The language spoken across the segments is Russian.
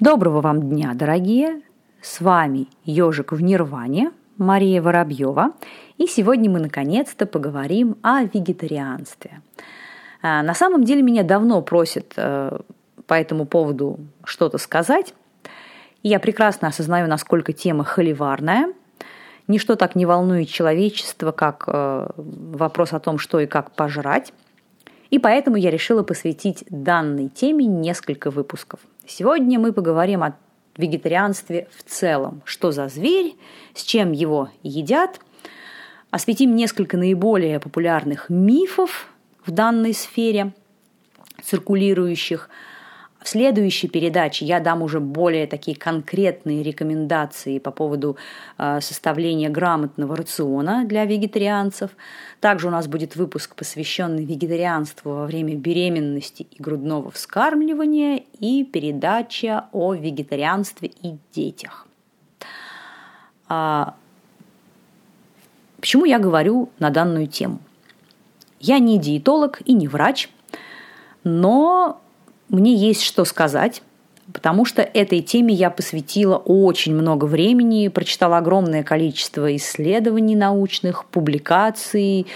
Доброго вам дня, дорогие! С вами «Ежик в Нирване» Мария Воробьева. И сегодня мы наконец-то поговорим о вегетарианстве. А, на самом деле меня давно просят э, по этому поводу что-то сказать. Я прекрасно осознаю, насколько тема холиварная. Ничто так не волнует человечество, как э, вопрос о том, что и как пожрать. И поэтому я решила посвятить данной теме несколько выпусков. Сегодня мы поговорим о вегетарианстве в целом. Что за зверь, с чем его едят. Осветим несколько наиболее популярных мифов в данной сфере, циркулирующих – в следующей передаче я дам уже более такие конкретные рекомендации по поводу э, составления грамотного рациона для вегетарианцев. Также у нас будет выпуск, посвященный вегетарианству во время беременности и грудного вскармливания и передача о вегетарианстве и детях. А, почему я говорю на данную тему? Я не диетолог и не врач, но мне есть что сказать, потому что этой теме я посвятила очень много времени, прочитала огромное количество исследований научных, публикаций,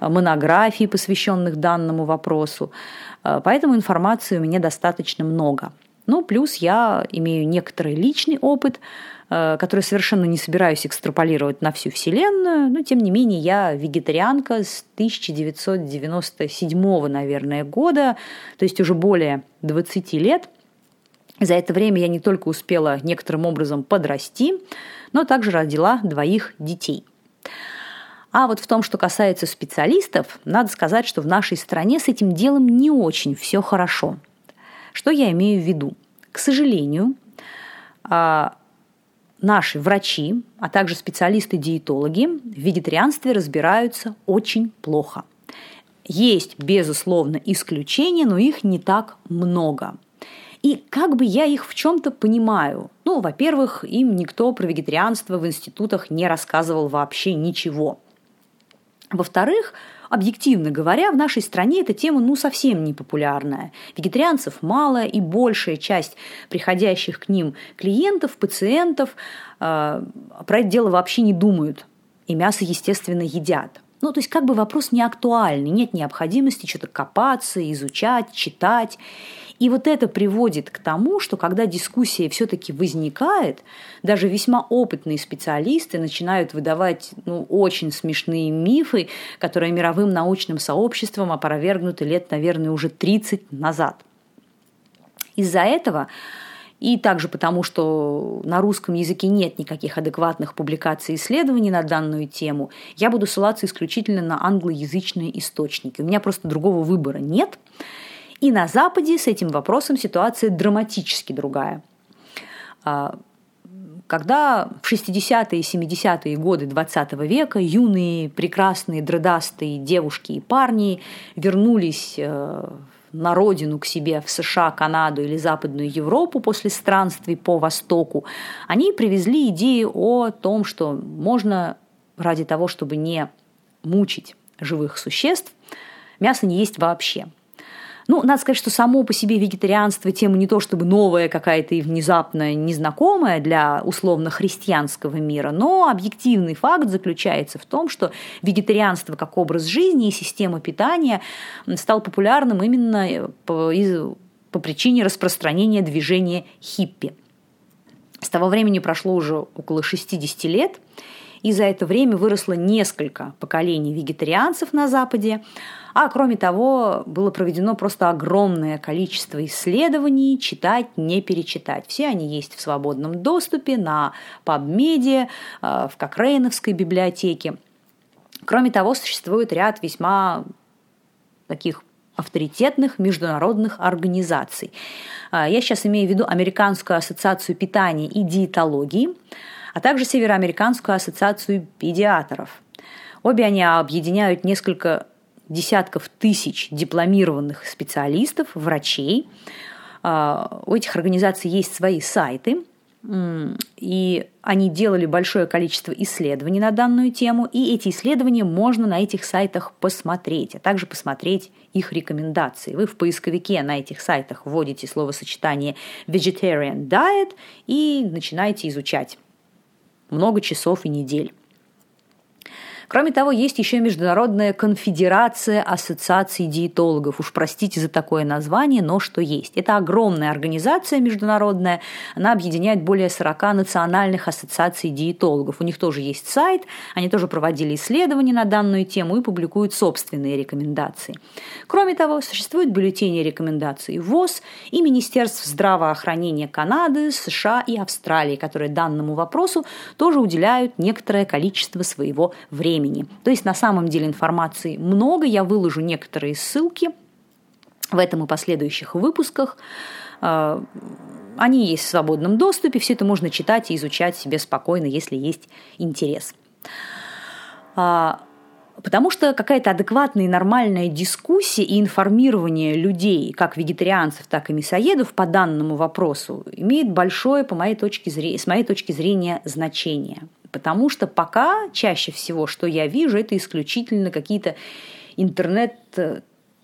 монографий, посвященных данному вопросу. Э, поэтому информации у меня достаточно много. Ну, плюс я имею некоторый личный опыт, э, который совершенно не собираюсь экстраполировать на всю Вселенную, но тем не менее я вегетарианка с 1997, наверное, года, то есть уже более 20 лет. За это время я не только успела некоторым образом подрасти, но также родила двоих детей. А вот в том, что касается специалистов, надо сказать, что в нашей стране с этим делом не очень все хорошо – что я имею в виду? К сожалению, а, наши врачи, а также специалисты-диетологи в вегетарианстве разбираются очень плохо. Есть, безусловно, исключения, но их не так много. И как бы я их в чем-то понимаю. Ну, во-первых, им никто про вегетарианство в институтах не рассказывал вообще ничего. Во-вторых, Объективно говоря, в нашей стране эта тема ну совсем не популярная. Вегетарианцев мало, и большая часть приходящих к ним клиентов, пациентов э, про это дело вообще не думают. И мясо, естественно, едят. Ну, то есть как бы вопрос не актуальный, нет необходимости что-то копаться, изучать, читать. И вот это приводит к тому, что когда дискуссия все-таки возникает, даже весьма опытные специалисты начинают выдавать ну, очень смешные мифы, которые мировым научным сообществом опровергнуты лет, наверное, уже 30 назад. Из-за этого и также потому, что на русском языке нет никаких адекватных публикаций и исследований на данную тему, я буду ссылаться исключительно на англоязычные источники. У меня просто другого выбора нет. И на Западе с этим вопросом ситуация драматически другая. А, когда в 60-е и 70-е годы 20 века юные, прекрасные, дредастые девушки и парни вернулись э, на родину к себе в США, Канаду или Западную Европу после странствий по Востоку, они привезли идею о том, что можно ради того, чтобы не мучить живых существ, мясо не есть вообще – ну, надо сказать, что само по себе вегетарианство тема не то чтобы новая какая-то и внезапно незнакомая для условно-христианского мира, но объективный факт заключается в том, что вегетарианство как образ жизни и система питания стал популярным именно по, из, по причине распространения движения хиппи. С того времени прошло уже около 60 лет, и за это время выросло несколько поколений вегетарианцев на Западе, а кроме того, было проведено просто огромное количество исследований, читать, не перечитать. Все они есть в свободном доступе на PubMed, э, в Кокрейновской библиотеке. Кроме того, существует ряд весьма таких авторитетных международных организаций. Э, я сейчас имею в виду Американскую ассоциацию питания и диетологии, а также Североамериканскую ассоциацию педиатров. Обе они объединяют несколько десятков тысяч дипломированных специалистов, врачей. А, у этих организаций есть свои сайты. и они делали большое количество исследований на данную тему, и эти исследования можно на этих сайтах посмотреть, а также посмотреть их рекомендации. Вы в поисковике на этих сайтах вводите словосочетание vegetarian diet и начинаете изучать много часов и недель. Кроме того, есть еще Международная конфедерация ассоциаций диетологов. Уж простите за такое название, но что есть. Это огромная организация международная. Она объединяет более 40 национальных ассоциаций диетологов. У них тоже есть сайт. Они тоже проводили исследования на данную тему и публикуют собственные рекомендации. Кроме того, существуют бюллетени рекомендаций ВОЗ и Министерств здравоохранения Канады, США и Австралии, которые данному вопросу тоже уделяют некоторое количество своего времени времени. То есть на самом деле информации много, я выложу некоторые ссылки в этом и последующих выпусках. А, они есть в свободном доступе, все это можно читать и изучать себе спокойно, если есть интерес. А, потому что какая-то адекватная и нормальная дискуссия и информирование людей, как вегетарианцев, так и мясоедов по данному вопросу, имеет большое, по моей точке зрения, с моей точки зрения, значение. Потому что пока чаще всего, что я вижу, это исключительно какие-то интернет э,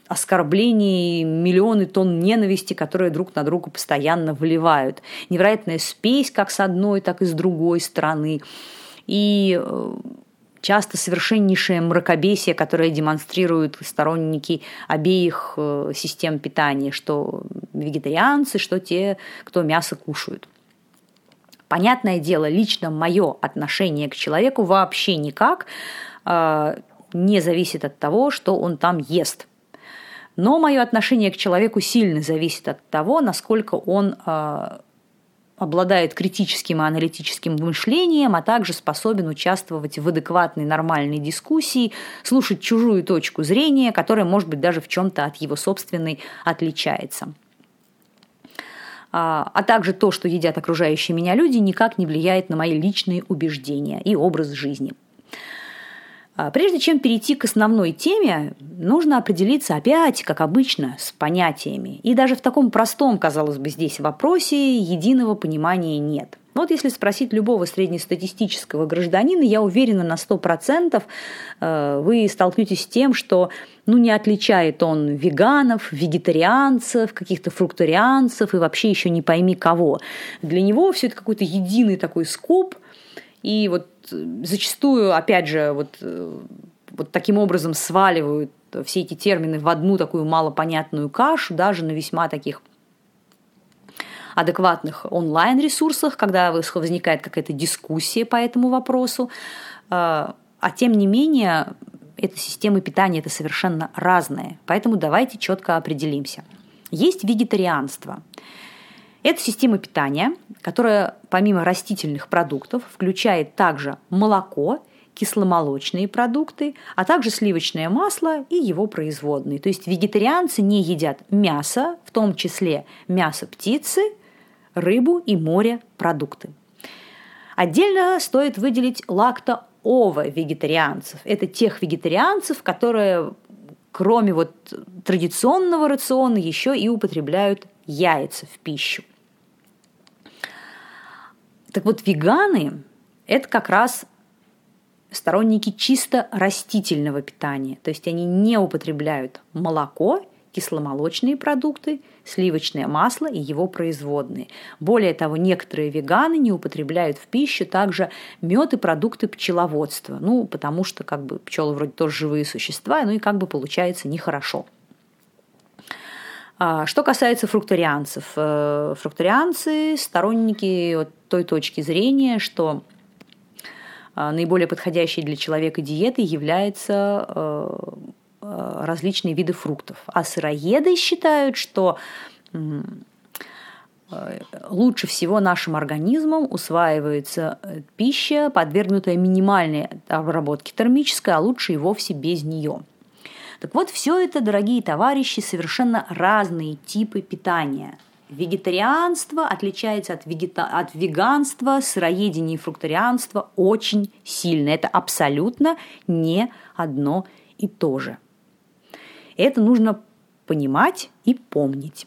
оскорблений, миллионы тонн ненависти, которые друг на друга постоянно выливают. Невероятная спесь как с одной, так и с другой стороны. И э, часто совершеннейшее мракобесие, которое демонстрируют сторонники обеих э, систем питания, что вегетарианцы, что те, кто мясо кушают. Понятное дело, лично мое отношение к человеку вообще никак э, не зависит от того, что он там ест. Но мое отношение к человеку сильно зависит от того, насколько он э, обладает критическим и аналитическим мышлением, а также способен участвовать в адекватной нормальной дискуссии, слушать чужую точку зрения, которая, может быть, даже в чем-то от его собственной отличается. А, а также то, что едят окружающие меня люди, никак не влияет на мои личные убеждения и образ жизни. А, прежде чем перейти к основной теме, нужно определиться опять, как обычно, с понятиями. И даже в таком простом, казалось бы, здесь вопросе единого понимания нет – вот если спросить любого среднестатистического гражданина, я уверена на 100%, э, вы столкнетесь с тем, что ну, не отличает он веганов, вегетарианцев, каких-то фрукторианцев и вообще еще не пойми кого. Для него все это какой-то единый такой скоп, и вот э, зачастую, опять же, вот, э, вот таким образом сваливают все эти термины в одну такую малопонятную кашу, даже на весьма таких адекватных онлайн-ресурсах, когда возникает какая-то дискуссия по этому вопросу. А, а тем не менее, эта система питания – это совершенно разные. Поэтому давайте четко определимся. Есть вегетарианство. Это система питания, которая помимо растительных продуктов включает также молоко, кисломолочные продукты, а также сливочное масло и его производные. То есть вегетарианцы не едят мясо, в том числе мясо птицы – рыбу и морепродукты. Отдельно стоит выделить лакто-ово-вегетарианцев. Это тех вегетарианцев, которые кроме вот традиционного рациона еще и употребляют яйца в пищу. Так вот, веганы – это как раз сторонники чисто растительного питания. То есть они не употребляют молоко кисломолочные продукты, сливочное масло и его производные. Более того, некоторые веганы не употребляют в пищу также мед и продукты пчеловодства. Ну, потому что как бы пчелы вроде тоже живые существа, ну и как бы получается нехорошо. А, что касается фрукторианцев. Э, фрукторианцы – сторонники вот той точки зрения, что а, наиболее подходящей для человека диетой является э, Э, различные виды фруктов. А сыроеды считают, что э, лучше всего нашим организмом усваивается э, пища, подвергнутая минимальной обработке термической, а лучше и вовсе без нее. Так вот, все это, дорогие товарищи, совершенно разные типы питания. Вегетарианство отличается от, вегета... от веганства, сыроедения и фрукторианства очень сильно. Это абсолютно не одно и то же. Это нужно понимать и помнить.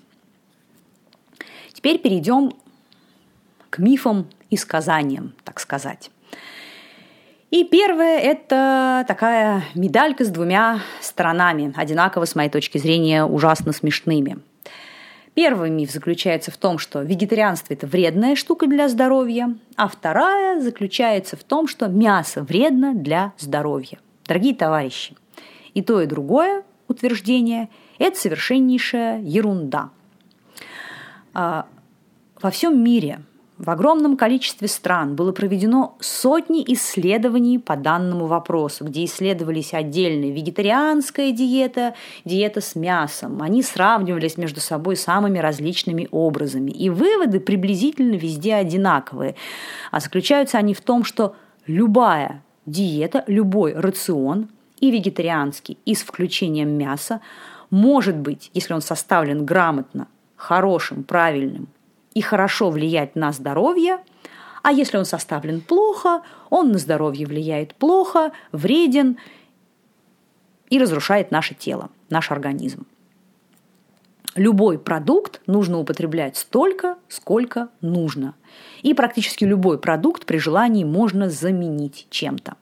Теперь перейдем к мифам и сказаниям, так сказать. И первое – это такая медалька с двумя сторонами, одинаково, с моей точки зрения, ужасно смешными. Первый миф заключается в том, что вегетарианство – это вредная штука для здоровья, а вторая заключается в том, что мясо вредно для здоровья. Дорогие товарищи, и то, и другое утверждение – это совершеннейшая ерунда. А, во всем мире в огромном количестве стран было проведено сотни исследований по данному вопросу, где исследовались отдельно вегетарианская диета, диета с мясом. Они сравнивались между собой самыми различными образами. И выводы приблизительно везде одинаковые. А заключаются они в том, что любая диета, любой рацион, и вегетарианский, и с включением мяса, может быть, если он составлен грамотно, хорошим, правильным и хорошо влиять на здоровье, а если он составлен плохо, он на здоровье влияет плохо, вреден и разрушает наше тело, наш организм. Любой продукт нужно употреблять столько, сколько нужно. И практически любой продукт при желании можно заменить чем-то.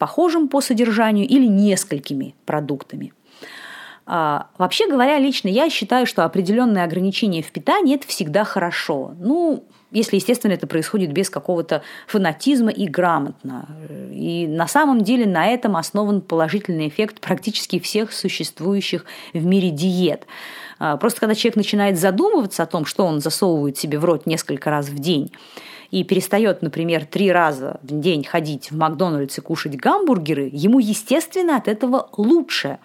Похожим по содержанию или несколькими продуктами – а, вообще говоря, лично я считаю, что определенные ограничения в питании – это всегда хорошо. Ну, если, естественно, это происходит без какого-то фанатизма и грамотно. И на самом деле на этом основан положительный эффект практически всех существующих в мире диет. А, просто когда человек начинает задумываться о том, что он засовывает себе в рот несколько раз в день, и перестает, например, три раза в день ходить в Макдональдс и кушать гамбургеры, ему, естественно, от этого лучше.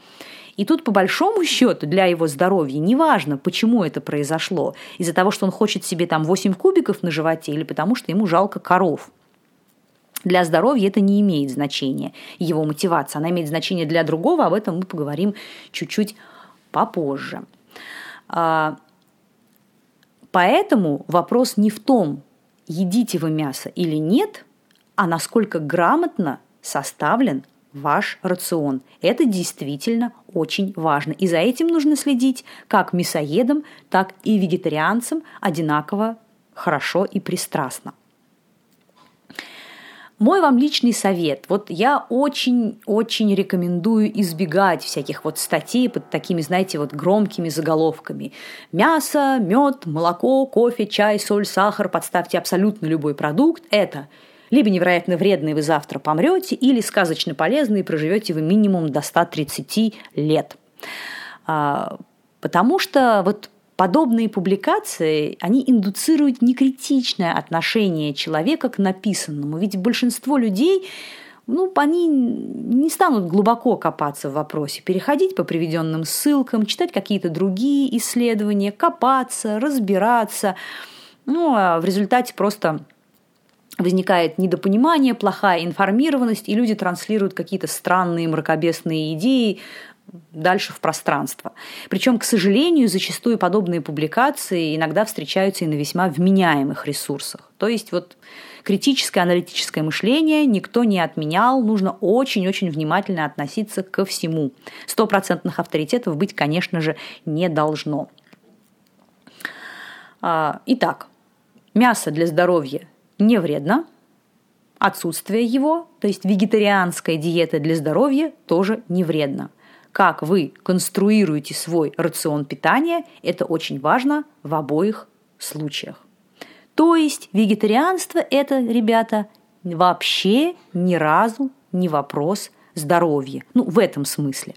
И тут, по большому счету, для его здоровья неважно, почему это произошло. Из-за того, что он хочет себе там 8 кубиков на животе или потому, что ему жалко коров. Для здоровья это не имеет значения, его мотивация. Она имеет значение для другого, об этом мы поговорим чуть-чуть попозже. А, поэтому вопрос не в том, едите вы мясо или нет, а насколько грамотно составлен ваш рацион. Это действительно очень важно. И за этим нужно следить как мясоедам, так и вегетарианцам одинаково хорошо и пристрастно. Мой вам личный совет. Вот я очень-очень рекомендую избегать всяких вот статей под такими, знаете, вот громкими заголовками. Мясо, мед, молоко, кофе, чай, соль, сахар. Подставьте абсолютно любой продукт. Это либо невероятно вредные вы завтра помрете, или сказочно полезные проживете вы минимум до 130 лет. А, потому что вот подобные публикации, они индуцируют некритичное отношение человека к написанному. Ведь большинство людей ну, они не станут глубоко копаться в вопросе, переходить по приведенным ссылкам, читать какие-то другие исследования, копаться, разбираться. Ну, а в результате просто возникает недопонимание, плохая информированность, и люди транслируют какие-то странные мракобесные идеи дальше в пространство. Причем, к сожалению, зачастую подобные публикации иногда встречаются и на весьма вменяемых ресурсах. То есть вот критическое аналитическое мышление никто не отменял, нужно очень-очень внимательно относиться ко всему. Стопроцентных авторитетов быть, конечно же, не должно. А, итак, мясо для здоровья не вредно. Отсутствие его, то есть вегетарианская диета для здоровья, тоже не вредно. Как вы конструируете свой рацион питания, это очень важно в обоих случаях. То есть вегетарианство это, ребята, вообще ни разу не вопрос здоровья. Ну, в этом смысле.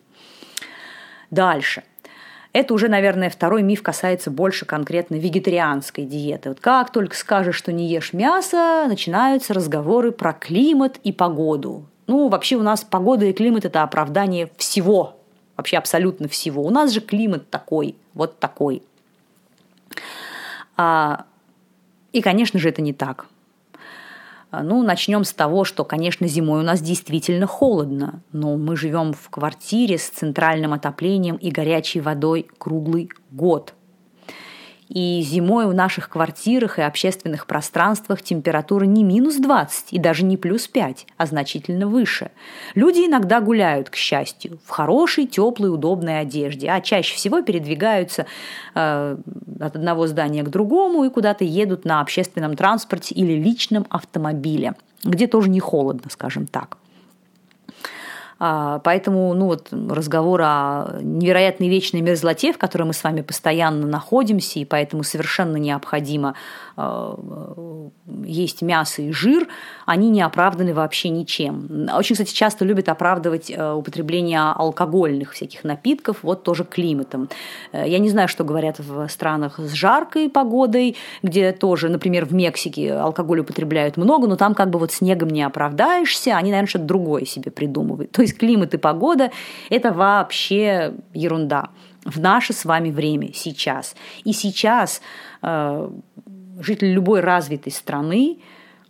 Дальше – это уже, наверное, второй миф касается больше конкретно вегетарианской диеты. Вот как только скажешь, что не ешь мясо, начинаются разговоры про климат и погоду. Ну, вообще у нас погода и климат – это оправдание всего, вообще абсолютно всего. У нас же климат такой, вот такой. А, и, конечно же, это не так. А, ну, начнем с того, что, конечно, зимой у нас действительно холодно, но мы живем в квартире с центральным отоплением и горячей водой круглый год. И зимой в наших квартирах и общественных пространствах температура не минус 20 и даже не плюс 5, а значительно выше. Люди иногда гуляют, к счастью, в хорошей, теплой, удобной одежде, а чаще всего передвигаются э, от одного здания к другому и куда-то едут на общественном транспорте или личном автомобиле, где тоже не холодно, скажем так. А, поэтому ну, вот, разговор о невероятной вечной мерзлоте, в которой мы с вами постоянно находимся, и поэтому совершенно необходимо есть мясо и жир, они не оправданы вообще ничем. Очень, кстати, часто любят оправдывать а, употребление алкогольных всяких напитков, вот тоже климатом. Э, я не знаю, что говорят в странах с жаркой погодой, где тоже, например, в Мексике алкоголь употребляют много, но там как бы вот снегом не оправдаешься, они, наверное, что-то другое себе придумывают. То есть климат и погода – это вообще ерунда в наше с вами время, сейчас. И сейчас э, житель любой развитой страны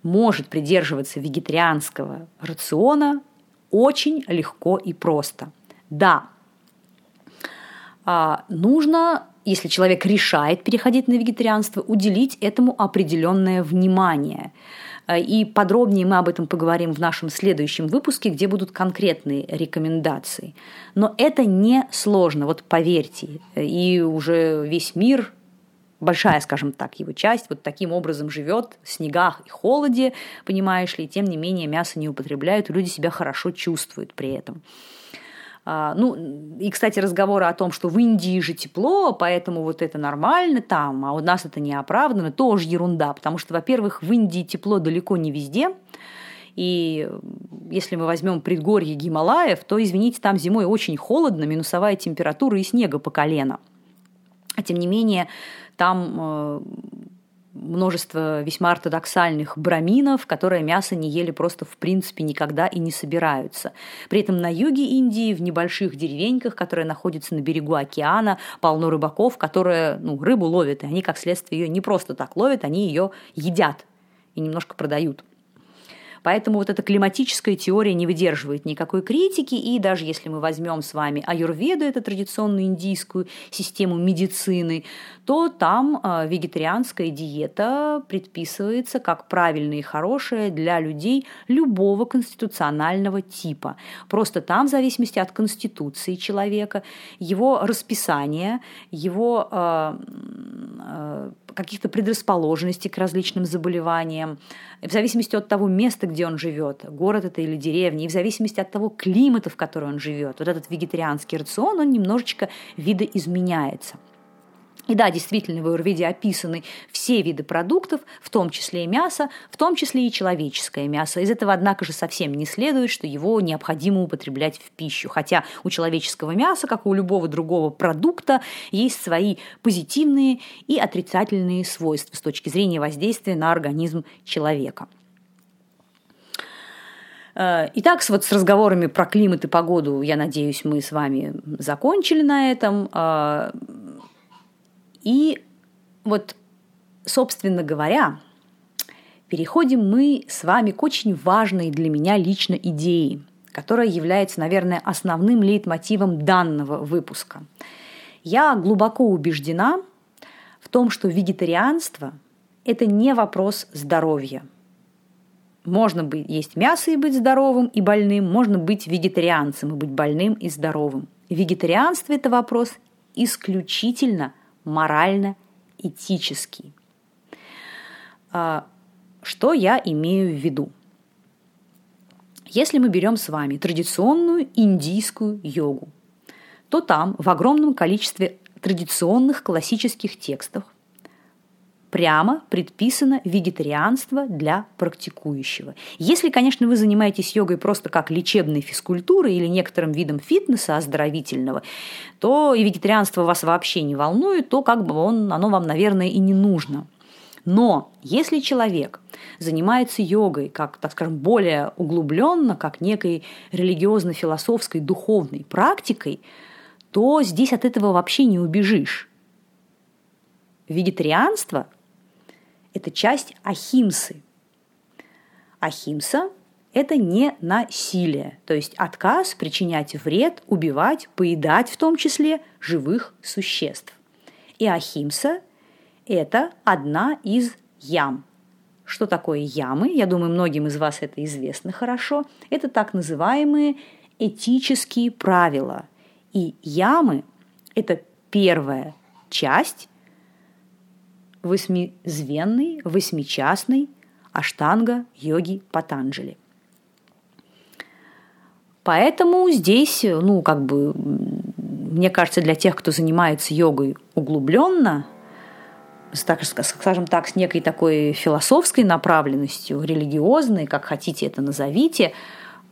может придерживаться вегетарианского рациона очень легко и просто. Да, э, нужно если человек решает переходить на вегетарианство, уделить этому определенное внимание. Э, и подробнее мы об этом поговорим в нашем следующем выпуске, где будут конкретные рекомендации. Но это не сложно, вот поверьте. И уже весь мир большая, скажем так, его часть вот таким образом живет в снегах и холоде, понимаешь ли, и тем не менее мясо не употребляют, люди себя хорошо чувствуют при этом. А, ну, и, кстати, разговоры о том, что в Индии же тепло, поэтому вот это нормально там, а у нас это не оправдано, тоже ерунда, потому что, во-первых, в Индии тепло далеко не везде, и если мы возьмем предгорье Гималаев, то, извините, там зимой очень холодно, минусовая температура и снега по колено. А тем не менее, там э, множество весьма ортодоксальных браминов, которые мясо не ели просто в принципе никогда и не собираются. При этом на юге Индии, в небольших деревеньках, которые находятся на берегу океана, полно рыбаков, которые ну, рыбу ловят, и они, как следствие, ее не просто так ловят, они ее едят и немножко продают. Поэтому вот эта климатическая теория не выдерживает никакой критики, и даже если мы возьмем с вами аюрведу, это традиционную индийскую систему медицины, то там а, вегетарианская диета предписывается как правильная и хорошая для людей любого конституционального типа. Просто там, в зависимости от конституции человека, его расписания, его э, э, каких-то предрасположенностей к различным заболеваниям, в зависимости от того места, где он живет, город это или деревня, и в зависимости от того климата, в котором он живет. Вот этот вегетарианский рацион, он немножечко видоизменяется. И да, действительно, в Аюрведе описаны все виды продуктов, в том числе и мясо, в том числе и человеческое мясо. Из этого, однако же, совсем не следует, что его необходимо употреблять в пищу. Хотя у человеческого мяса, как и у любого другого продукта, есть свои позитивные и отрицательные свойства с точки зрения воздействия на организм человека. Э, итак, вот с разговорами про климат и погоду, я надеюсь, мы с вами закончили на этом. И вот, собственно говоря, переходим мы с вами к очень важной для меня лично идее, которая является, наверное, основным лейтмотивом данного выпуска. Я глубоко убеждена в том, что вегетарианство – это не вопрос здоровья. Можно быть, есть мясо и быть здоровым и больным, можно быть вегетарианцем и быть больным и здоровым. Вегетарианство – это вопрос исключительно морально-этический. А, что я имею в виду? Если мы берем с вами традиционную индийскую йогу, то там в огромном количестве традиционных классических текстов прямо предписано вегетарианство для практикующего. Если, конечно, вы занимаетесь йогой просто как лечебной физкультурой или некоторым видом фитнеса оздоровительного, то и вегетарианство вас вообще не волнует, то как бы он, оно вам, наверное, и не нужно. Но если человек занимается йогой как, так скажем, более углубленно, как некой религиозно-философской духовной практикой, то здесь от этого вообще не убежишь. Вегетарианство это часть ахимсы. Ахимса – это не насилие, то есть отказ причинять вред, убивать, поедать в том числе живых существ. И ахимса это одна из ям. Что такое ямы? Я думаю, многим из вас это известно хорошо. Это так называемые этические правила. И ямы – это первая часть восьмизвенной, восьмичастной аштанга йоги Патанджали. Поэтому здесь, ну, как бы, мне кажется, для тех, кто занимается йогой углубленно, так, скажем так, с некой такой философской направленностью, религиозной, как хотите это назовите,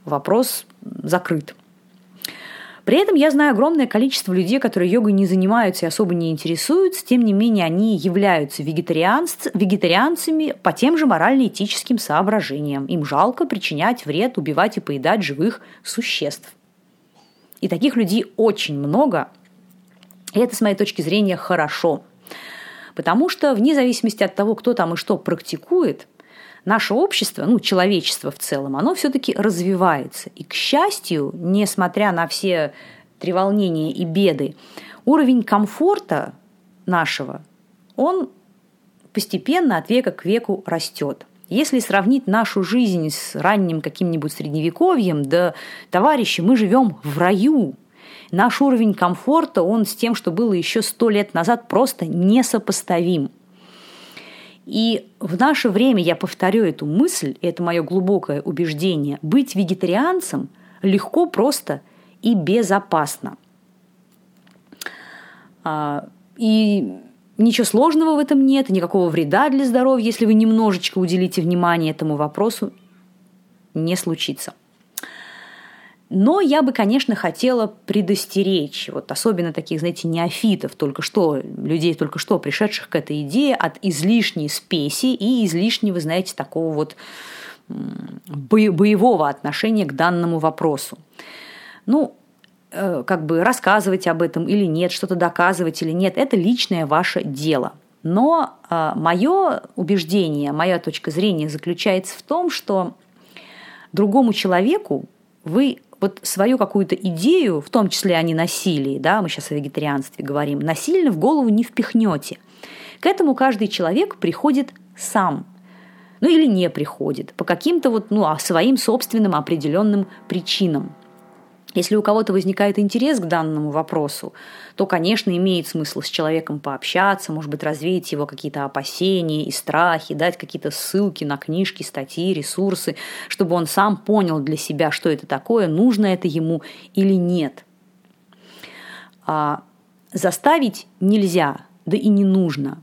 вопрос закрыт. При этом я знаю огромное количество людей, которые йогой не занимаются и особо не интересуются, тем не менее они являются вегетарианц... вегетарианцами по тем же морально-этическим соображениям. Им жалко причинять вред, убивать и поедать живых существ. И таких людей очень много, и это, с моей точки зрения, хорошо. Потому что вне зависимости от того, кто там и что практикует – наше общество, ну, человечество в целом, оно все-таки развивается. И, к счастью, несмотря на все треволнения и беды, уровень комфорта нашего, он постепенно от века к веку растет. Если сравнить нашу жизнь с ранним каким-нибудь средневековьем, да, товарищи, мы живем в раю. Наш уровень комфорта, он с тем, что было еще сто лет назад, просто несопоставим. И в наше время, я повторю эту мысль, это мое глубокое убеждение, быть вегетарианцем легко, просто и безопасно. А, и ничего сложного в этом нет, никакого вреда для здоровья, если вы немножечко уделите внимание этому вопросу, не случится. Но я бы, конечно, хотела предостеречь, вот особенно таких, знаете, неофитов, только что, людей только что пришедших к этой идее, от излишней спеси и излишнего, знаете, такого вот боевого отношения к данному вопросу. Ну, э, как бы рассказывать об этом или нет, что-то доказывать или нет, это личное ваше дело. Но э, мое убеждение, моя точка зрения заключается в том, что другому человеку вы вот свою какую-то идею, в том числе о ненасилии, да, мы сейчас о вегетарианстве говорим, насильно в голову не впихнете. К этому каждый человек приходит сам. Ну или не приходит по каким-то вот, ну, а своим собственным определенным причинам. Если у кого-то возникает интерес к данному вопросу, то, конечно, имеет смысл с человеком пообщаться, может быть, развеять его какие-то опасения и страхи, дать какие-то ссылки на книжки, статьи, ресурсы, чтобы он сам понял для себя, что это такое, нужно это ему или нет. А заставить нельзя, да и не нужно.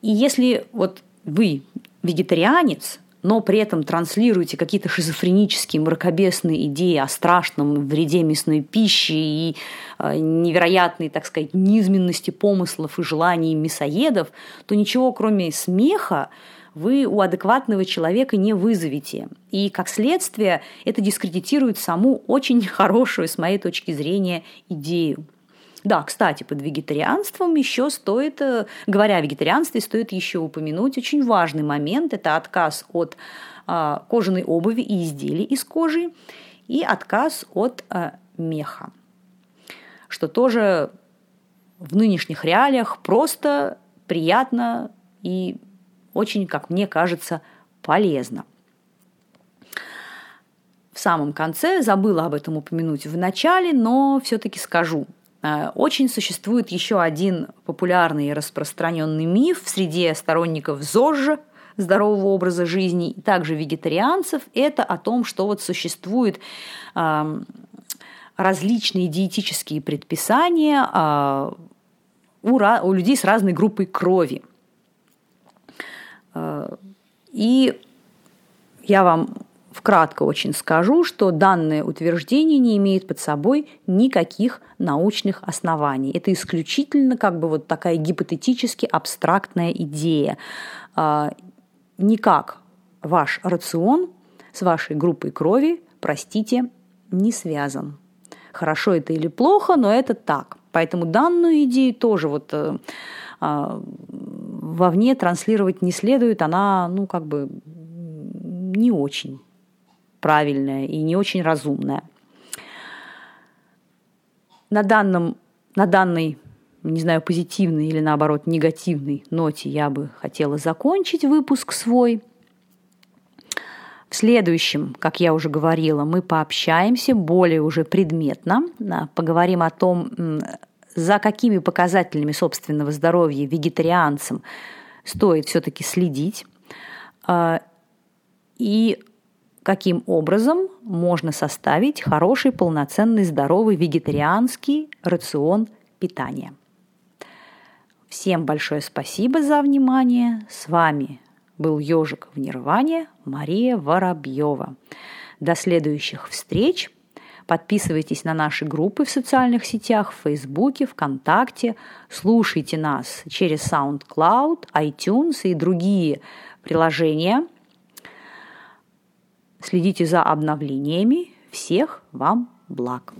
И если вот вы вегетарианец, но при этом транслируете какие-то шизофренические, мракобесные идеи о страшном вреде мясной пищи и э, невероятной, так сказать, низменности помыслов и желаний мясоедов, то ничего кроме смеха вы у адекватного человека не вызовете. И, как следствие, это дискредитирует саму очень хорошую, с моей точки зрения, идею. Да, кстати, под вегетарианством еще стоит, э, говоря о вегетарианстве, стоит еще упомянуть очень важный момент. Это отказ от а, кожаной обуви и изделий из кожи и отказ от а, меха, что тоже в нынешних реалиях просто приятно и очень, как мне кажется, полезно. В самом конце забыла об этом упомянуть в начале, но все-таки скажу. Э, очень существует еще один популярный и распространенный миф в среде сторонников ЗОЖ, здорового образа жизни, и также вегетарианцев, это о том, что вот существует различные диетические предписания а, у, у людей с разной группой крови. Э, и я вам Вкратко очень скажу, что данное утверждение не имеет под собой никаких научных оснований. Это исключительно как бы вот такая гипотетически абстрактная идея. А, никак ваш рацион с вашей группой крови, простите, не связан. Хорошо это или плохо, но это так. Поэтому данную идею тоже вот э, а, вовне транслировать не следует, она, ну, как бы не очень правильная и не очень разумная. На, данном, на данной не знаю, позитивной или наоборот негативной ноте я бы хотела закончить выпуск свой. В следующем, как я уже говорила, мы пообщаемся более уже предметно, поговорим о том, за какими показателями собственного здоровья вегетарианцам стоит все-таки следить, а, и каким образом можно составить хороший, полноценный, здоровый вегетарианский рацион питания. Всем большое спасибо за внимание. С вами был ежик в Нирване Мария Воробьева. До следующих встреч. Подписывайтесь на наши группы в социальных сетях, в Фейсбуке, ВКонтакте. Слушайте нас через SoundCloud, iTunes и другие приложения – Следите за обновлениями. Всех вам благ!